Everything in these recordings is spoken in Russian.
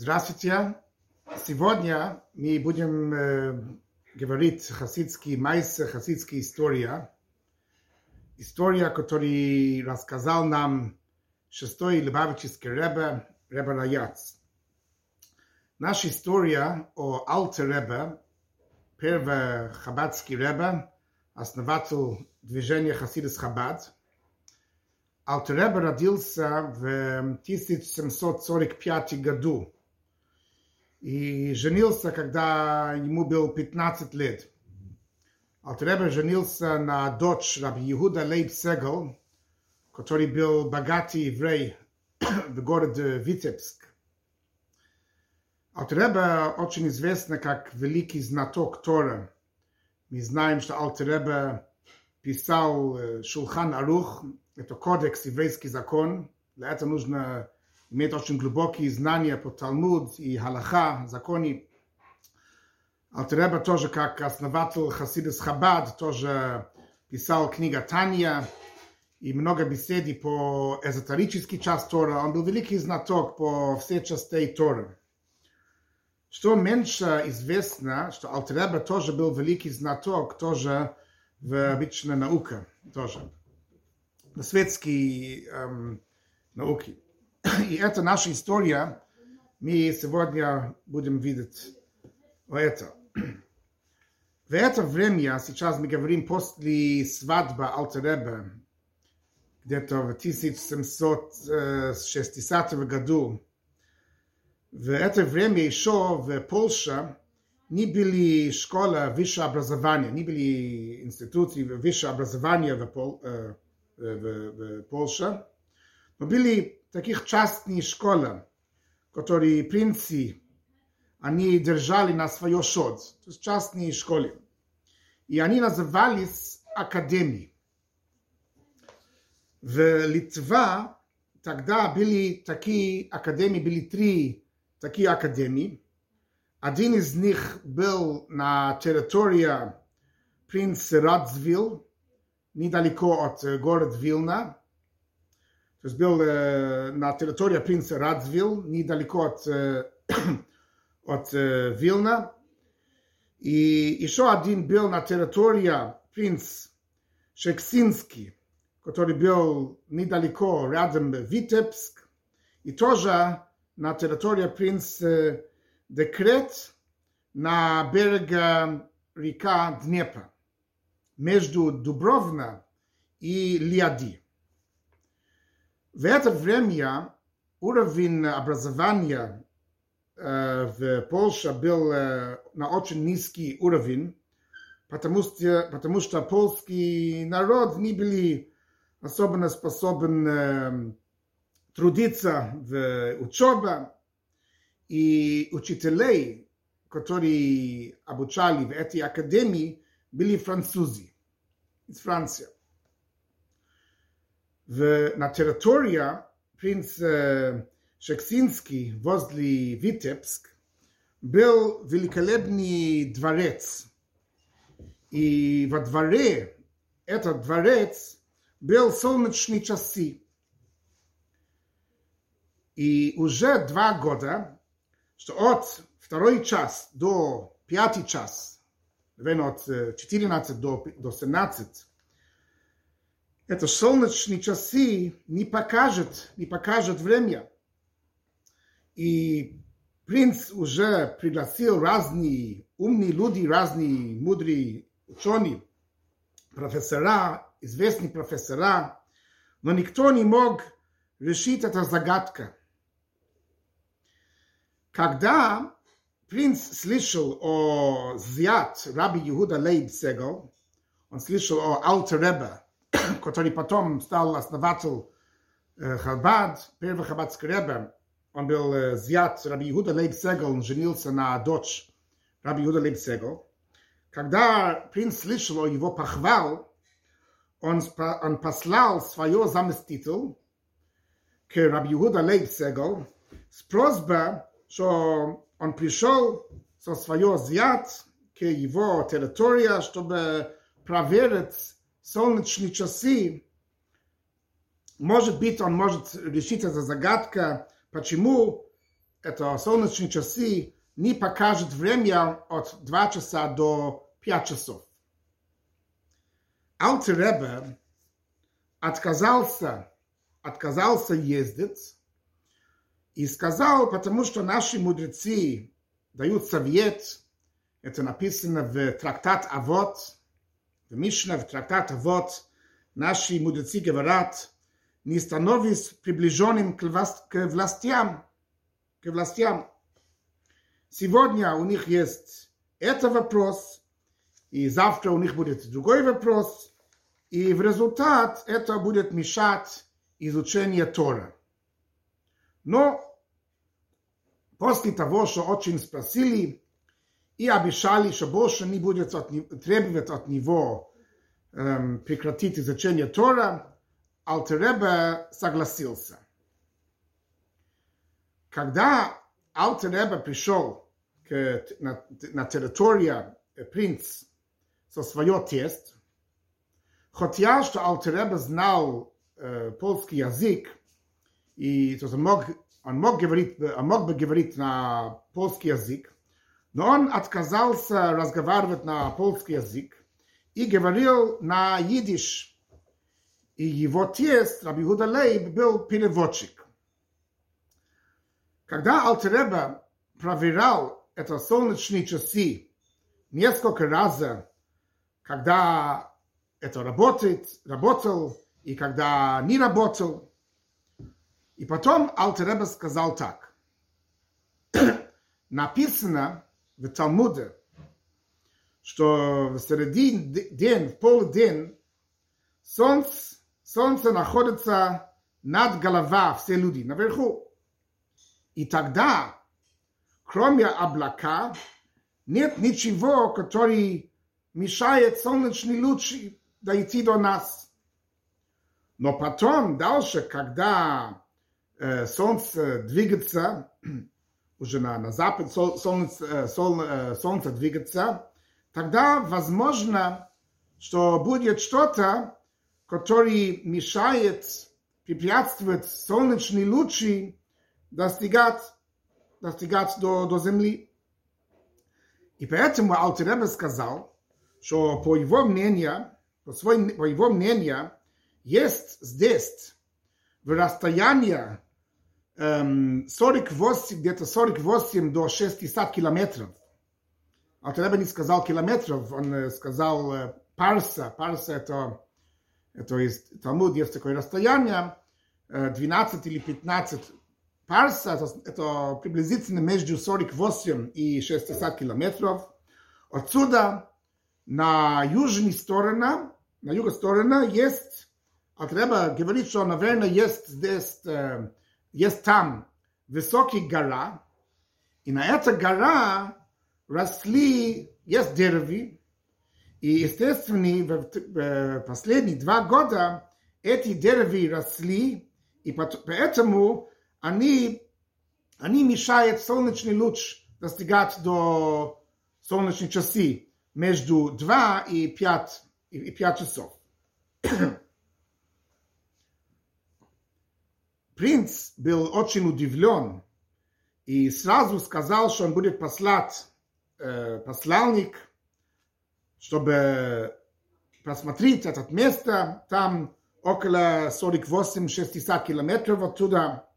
Здравствуйте. Сегодня мы будем э, говорить хасидский майс, хасидская история. История, которую рассказал нам шестой Лебавический Ребе, Ребе Раяц. Наша история о Алте Ребе, первый хабадский Ребе, основатель движения Хасидас Хабад. Алте Ребе родился в 1745 году и женился, когда ему был 15 лет. Алтребе женился на дочь Раби Иуда Лейб Сегел, который был богатый еврей в городе Витебск. Алтребе очень известно как великий знаток Тора. Мы знаем, что Алтребе писал Шулхан Арух, это кодекс, еврейский закон. Для этого нужно имеет очень глубокие знания по Талмуд и Халаха, законе. Алтреба тоже, как основатель Хасидас Хабад, тоже писал книга Таня и много беседий по эзотерический часть Тора. Он был великий знаток по всей частей Тора. Что меньше известно, что Алтреба тоже был великий знаток, тоже в обычной науке, тоже. На светские эм, науки. И это наша история. Мы сегодня будем видеть это. В это время, сейчас мы говорим после свадьбы Алтеребе, где-то в 1760 году, в это время еще в Польше не были школы высшего образования, не были институты высшего образования в, Пол, в, в, в Польше, но были таких частных школ, которые принцы, они держали на свой счет, то есть частные школы. И они назывались академии. В Литве тогда были такие академии, были три такие академии. Один из них был на территории принц Радзвилл, недалеко от города Вилна. То есть был э, на территории принца Радзвилл, недалеко от, э, от э, Вилна. И еще один был на территории принц Шексинский, который был недалеко, рядом Витебск. И тоже на территории принц э, Декрет на береге река Днепра, между Дубровна и Лиади. В это время уровень образования в Польше был на очень низкий уровень, потому что, потому что польский народ не были особенно способен трудиться в учебе, и учителей, которые обучали в этой академии, были французы из Франции в, на территории принц э, Шексинский возле Витебск был великолепный дворец. И во дворе этот дворец был солнечные часы. И уже два года, что от второй час до пятый час, наверное, от 14 до, до 17, это солнечные часы не покажет, не покажет время. И принц уже пригласил разные умные люди, разные мудрые ученые, профессора, известные профессора, но никто не мог решить эту загадку. Когда принц слышал о Зиат, раби Иуда Лейб Сегал, он слышал о Алтеребе, который потом стал основатель Хабад, первый хабадский ребе. Он был зят Раби Иуда Лейб Сегел, он женился на дочь Раби Иуда Лейб Сегел. Когда принц слышал его похвал, он, он послал свое заместитель к Раби Иуда Лейб Сегел с просьбой, что он пришел со своего зят к его территории, чтобы проверить солнечные часы, может быть, он может решить эту загадку, почему это солнечные часы, не покажет время от 2 часа до 5 часов. Алтеребе отказался, отказался ездить и сказал, потому что наши мудрецы дают совет, это написано в трактат Авот, в Мишна, в трактат Авот, наши мудрецы говорят, не становись приближенным к, власт, к властям, к властям. Сегодня у них есть этот вопрос, и завтра у них будет другой вопрос, и в результат это будет мешать изучению Тора. Но после того, что очень спросили и обещали, что больше не будет от, требовать от него эм, прекратить изучение Тора, Алтеребе согласился. Когда Алтеребе пришел к, на, на территорию принц со своего тест, хотя что Алтеребе знал э, польский язык, и то есть он мог, он мог говорить, он мог бы говорить на польский язык, но он отказался разговаривать на польский язык и говорил на идиш. И его тест, Раби Худа Лейб, был переводчик. Когда Алтереба проверял это солнечные часы несколько раз, когда это работает, работал, и когда не работал, и потом Алтереба сказал так. Написано в Талмуде, что в середине день, в полдень, солнце, солнце находится над голова все люди, наверху. И тогда, кроме облака, нет ничего, который мешает солнечный лучи дойти до нас. Но потом, дальше, когда э, солнце двигается, уже на, на запад сол, солнце, сол, солнце двигается, тогда возможно, что будет что-то, которое мешает, препятствует солнечные лучи достигать, достигать до, до Земли. И поэтому Алтеребе сказал, что по его мнению, по, свой, по его мнению, есть здесь в расстоянии 48, где-то 48 до 60 километров. Алтареба не сказал километров, он сказал парса. Парса это, это есть Талмуд, есть такое расстояние, 12 или 15 парса, это, это приблизительно между 48 и 60 километров. Отсюда на южной стороне, на юго стороне есть, Алтареба говорит, что, наверное, есть здесь есть там высокий гора, и на этой гора росли, есть деревья, и, естественно, в последние два года эти деревья росли, и поэтому они, они мешают солнечный луч достигать до солнечной часы между 2 и 5, и 5 часов. Принц был очень удивлен и сразу сказал, что он будет послать э, посланник, чтобы посмотреть это место. Там около 48-60 километров оттуда,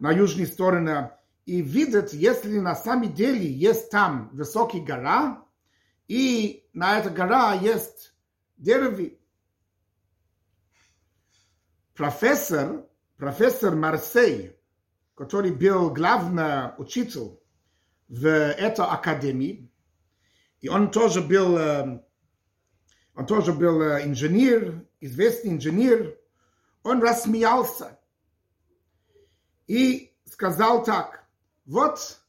на южной стороне, и видит, если на самом деле есть там высокая гора, и на этой гора есть деревья. Профессор профессор Марсей, который был главный учитель в этой академии, и он тоже был, он тоже был инженер, известный инженер, он рассмеялся и сказал так, вот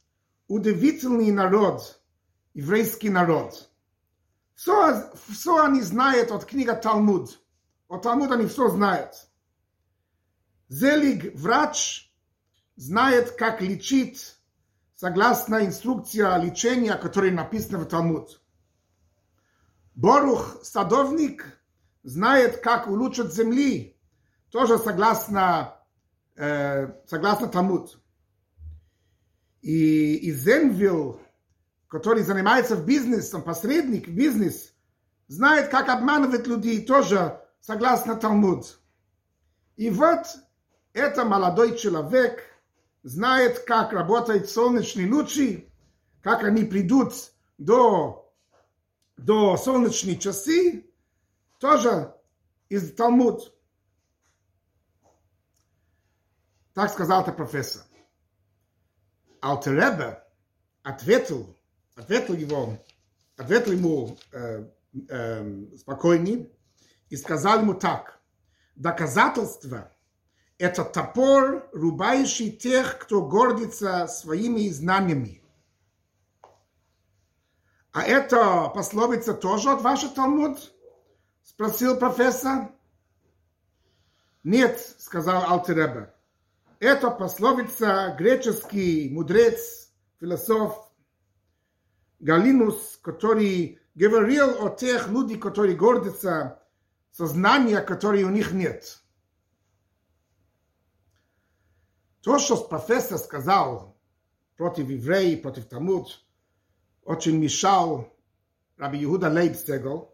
удивительный народ, еврейский народ. Все, все они знают от книги Талмуд. От Талмуда они все знают. Зелиг врач знает, как лечить согласно инструкции лечения, которая написана в Талмуд. Борух, садовник, знает, как улучшить земли, тоже согласно, э, согласно Талмуд. и, и Зенвилл, который занимается в бизнесе, он посредник бизнес, знает, как обманывать людей тоже согласно Талмуд. И вот это молодой человек знает, как работают солнечные лучи, как они придут до, до солнечной часы, тоже из Талмуд. Так сказал это профессор. Алтеребе ответил, ответил его, ответил ему э, э, спокойней и сказал ему так. Доказательство – это топор, рубающий тех, кто гордится своими знаниями. А это пословица тоже от вашего Талмуд? Спросил профессор. Нет, сказал Алтереба. Это пословица греческий мудрец, философ Галинус, который говорил о тех людях, которые гордятся сознания, которые у них нет. То, что профессор сказал против евреев, против Талмуд, очень мешал Раби Иуда Лейбсегл.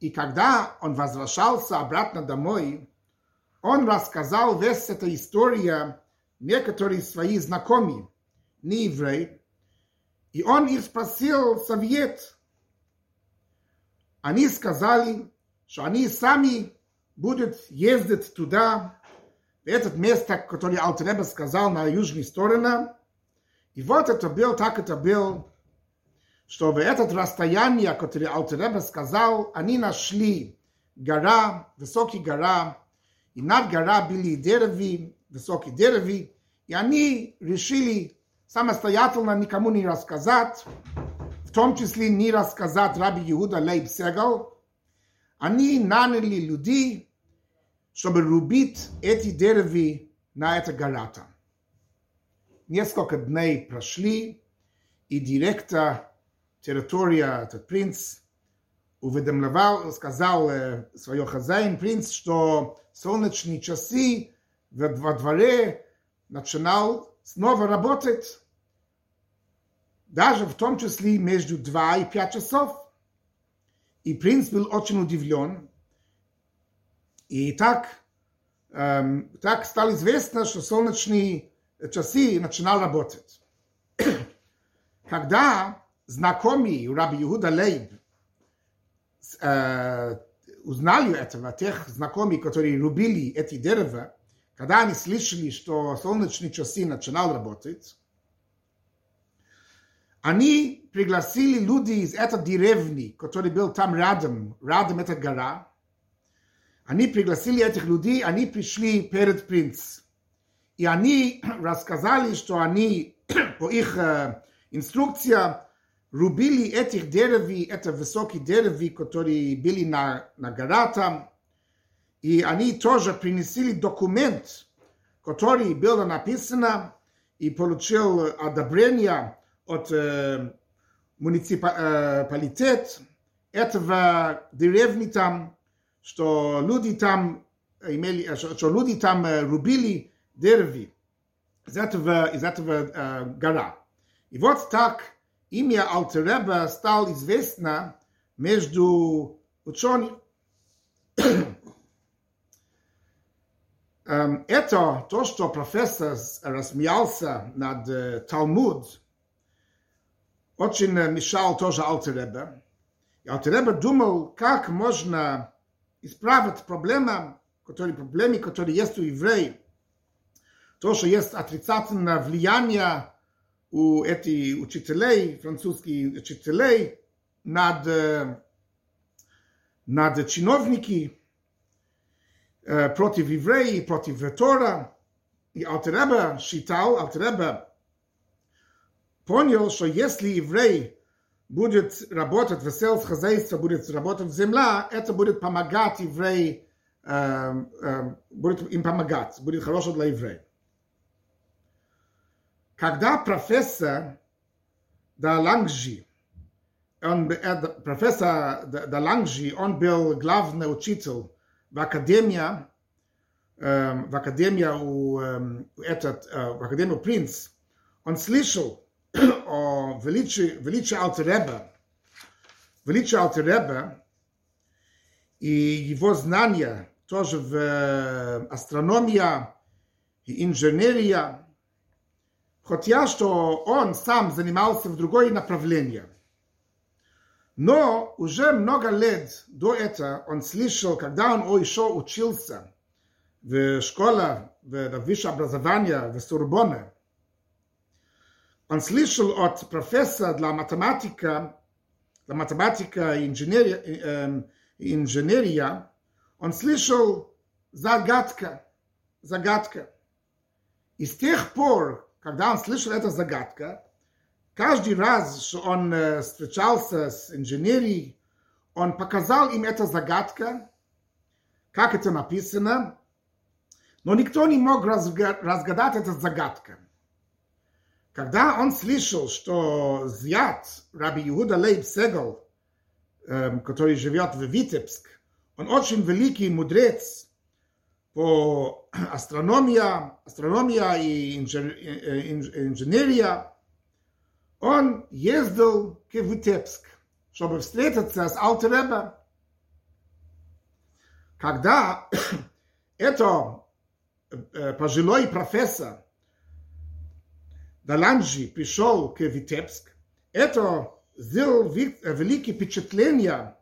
И когда он возвращался обратно домой, он рассказал весь эту историю некоторые свои знакомые, не евреи, и он их спросил совет. Они сказали, что они сами будут ездить туда, это место, которое Алтереба сказал на южной стороне. И вот это был, так это был, что в это расстояние, которое Алтереба сказал, они нашли гора, высокая гора, и над гора были дереви, высокие дереви, и они решили самостоятельно никому не рассказать, в том числе не рассказать Раби Иуда Лейб Сегал. Они наняли людей, чтобы рубить эти деревья на это гората. Несколько дней прошли, и директор территория, этот принц, уведомлял, сказал э, свой хозяин, принц, что солнечные часы во дворе начинал снова работать, даже в том числе между 2 и 5 часов. И принц был очень удивлен. И так, эм, так стало известно, что солнечные часы начинал работать. Когда знакомый Раби Иуда Лейб э, узнали этого, тех знакомых, которые рубили эти дерева, когда они слышали, что солнечные часы начинал работать, они пригласили людей из этой деревни, который был там рядом, рядом эта гора. Они пригласили этих людей, они пришли перед принц. И они рассказали, что они по их э, инструкциям рубили этих деревьев, это высокие деревья, которые были на, на гора там, и они тоже принесли документ, который был написан и получил одобрение от э, муниципалитет этого деревни там, что люди там имели, что люди там рубили деревья из этого, из этого э, гора. И вот так имя Алтереба стало известно между учеными. Это то, что профессор рассмеялся над Талмуд, очень мешал тоже Алтереба. И Алтереба думал, как можно исправить проблему, которые, проблемы, которые есть у евреев. То, что есть отрицательное влияние у этих учителей, французских учителей, над, над чиновники против евреев, против Тора. И Алтереба считал, Алтереба понял, что если еврей будет работать в сельскохозяйстве, будет работать в земле, это будет помогать евреи, э, э, будет им помогать, будет хорошо для евреев. Когда профессор Далангжи, он, профессор Далангжи, он был главный учитель в академии, в академии у этот, в академии принц, он слышал величии, величии Алтереба, величие Алтереба и его знания тоже в астрономия и инженерия, хотя что он сам занимался в другое направление. Но уже много лет до этого он слышал, когда он еще учился в школе, в высшее образование в Сурбоне, он слышал от профессора для математика, для математика и инженерия, э, инженерия, он слышал загадка, загадка. И с тех пор, когда он слышал эту загадку, каждый раз, что он э, встречался с инженерией, он показал им эту загадку, как это написано, но никто не мог разгадать эту загадку. Когда он слышал, что Зят, Раби Иуда Лейб Сегал, эм, который живет в Витебск, он очень великий мудрец по астрономия, астрономия и инженерия, он ездил к Витебск, чтобы встретиться с Алтереба. Когда это э, пожилой профессор Даланджи пришел к Витебск, это сделал великие впечатления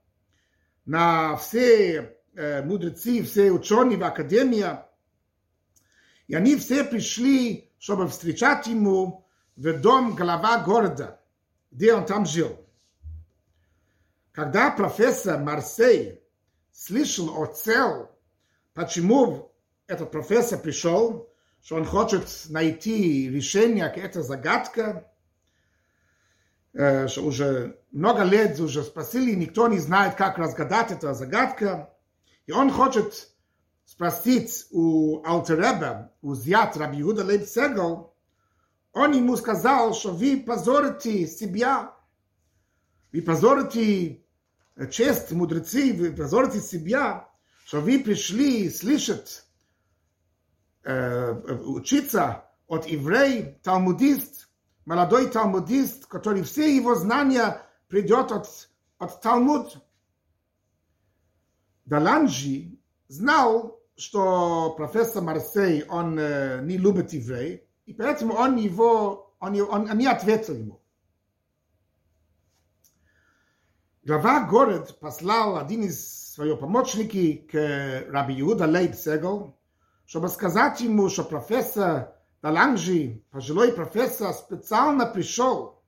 на все э, мудрецы, все ученые в академии. И они все пришли, чтобы встречать ему в дом глава города, где он там жил. Когда профессор Марсей слышал о цел, почему этот профессор пришел, что он хочет найти решение к этой загадке, что уже много лет уже спросили, никто не знает, как разгадать эту загадку. И он хочет спросить у Алтереба, у Зят Раби Юда Лейб Сегал, он ему сказал, что вы позорите себя, вы позорите честь мудрецы, вы позорите себя, что вы пришли слышать Э, учиться от еврей, талмудист, молодой талмудист, который все его знания придет от, от Талмуд. Даланджи знал, что профессор Марсей, он э, не любит еврей, и поэтому он его, он, он, он не ответил ему. Глава город послал один из своих помощников к Раби Иуда Лейб Сегал, чтобы сказать ему, что профессор Даланжи, пожилой профессор, специально пришел,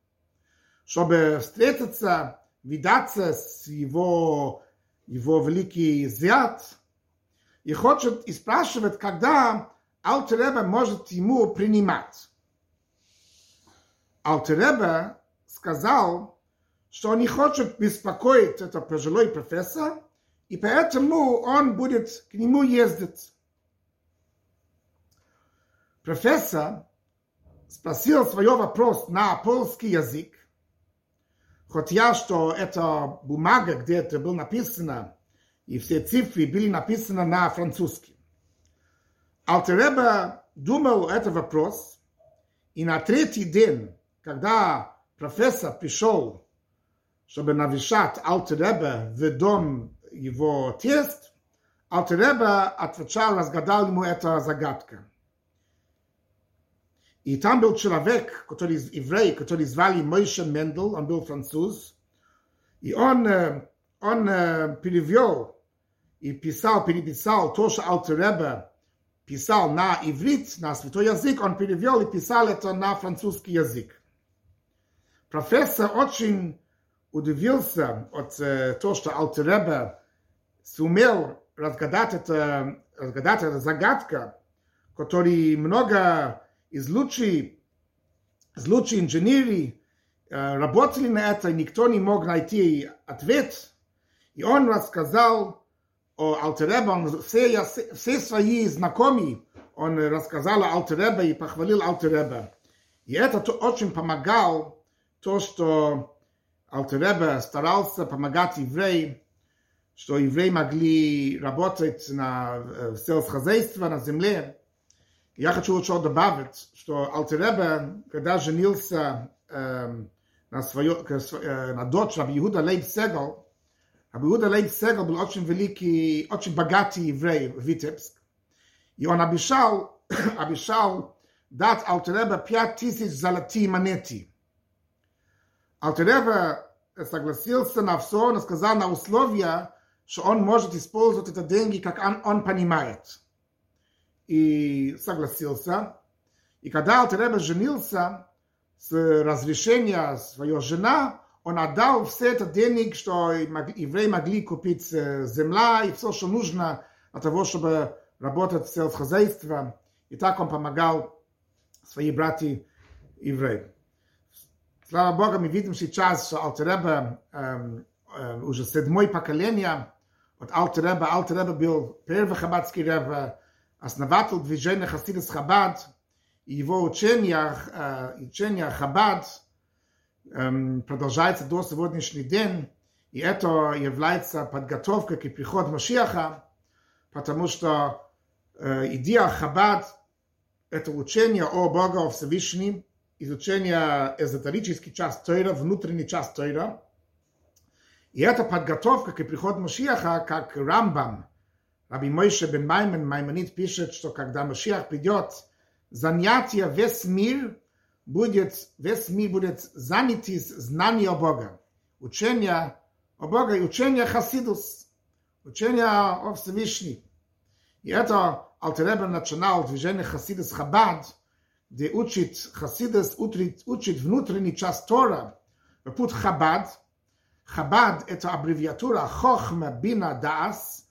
чтобы встретиться, видаться с его, его великий зят, и хочет и спрашивает, когда Алтереба может ему принимать. Алтереба сказал, что он не хочет беспокоить этот пожилой профессор, и поэтому он будет к нему ездить. Профессор спросил свой вопрос на польский язык, хотя что это бумага, где это было написано, и все цифры были написаны на французском. Алтереба думал этот вопрос, и на третий день, когда профессор пришел, чтобы навещать Алтереба в дом его тест, Алтереба отвечал, разгадал ему эту загадку. И там был человек, который еврей, который звали Мойше Мендел, он был француз, и он, он перевел и писал, переписал то, что Алтереба писал на иврит, на святой язык, он перевел и писал это на французский язык. Профессор очень удивился от того, что Алтереба сумел разгадать это, разгадать это загадка, который много из лучших, из лучших инженеров работали на это, никто не мог найти ответ. И он рассказал о Алтеребе, он все, все свои знакомые, он рассказал о Алтеребе и похвалил Алтеребе. И это очень помогал, то, что Алтеребе старался помогать евреям, что евреи могли работать на, сельскохозяйстве, на земле. Я хочу еще добавить, что Алтереба, когда женился э, на, свое, на дочь Раби Иуда Лейб Сегал, Раби Иуда Лейб Сегал был очень великий, очень богатый еврей в Витебск. И он обещал, обещал дать Алтереба пять тысяч золотые монеты. Алтереба согласился на все, но сказал на условия, что он может использовать это деньги, как он, он понимает. И согласился. И когда Алтереба женился, с разрешения своей жена, он отдал все это денег, что евреи могли купить земля и все, что нужно для того, чтобы работать в сельскохозяйстве. И так он помогал своим братьям евреям. Слава Богу, мы видим сейчас, что Алтереба э, э, уже седьмое поколение от Алтереба. Алтереба был первый хаббатский ребе, основатель движения Хасидас Хаббат, и его учение, э, учение Хаббат э, продолжается до сегодняшний день, и это является подготовкой к приходу Машиаха, потому что э, идея Хаббат – это учение о Боге, о Всевышнем, изучение эзотерический часть Тойра, внутренний часть Тойра. И это подготовка к приходу Машиаха, как Рамбам, Раби Мойше бен Маймон, Маймонит пишет, что когда Машиах придет, занятие весь мир будет, весь мир будет занят из знания Бога. Учение о Бога и учение Хасидус, учение о Всевышнем. И это Алтеребер начинал движение Хасидус Хабад, где учит Хасидус, учит, учит внутренний часть Тора, путь Хабад. Хабад – это аббревиатура Хохма Бина Даас,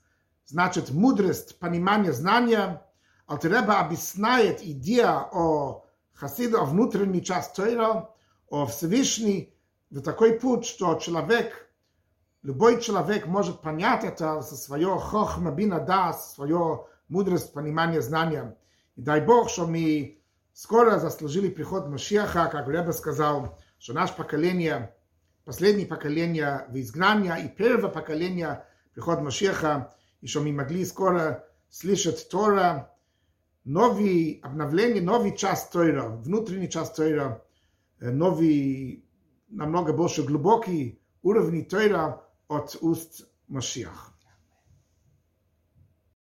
значит мудрость, понимание, знания. Алтереба объясняет идея о Хасиду, о внутренней части Тора, о Всевышней, в такой путь, что человек, любой человек может понять это со свое хохма бина дас, свое мудрость, понимание, знания. И дай Бог, что мы скоро заслужили приход Машиаха, как Ребе сказал, что наше поколение, последнее поколение в изгнании и первое поколение приход Машиаха, и что мы могли скоро слышать Тора, новый обновление, новый час Тора, внутренний час Тора, новый, намного больше глубокий уровень Тора от уст Машиаха.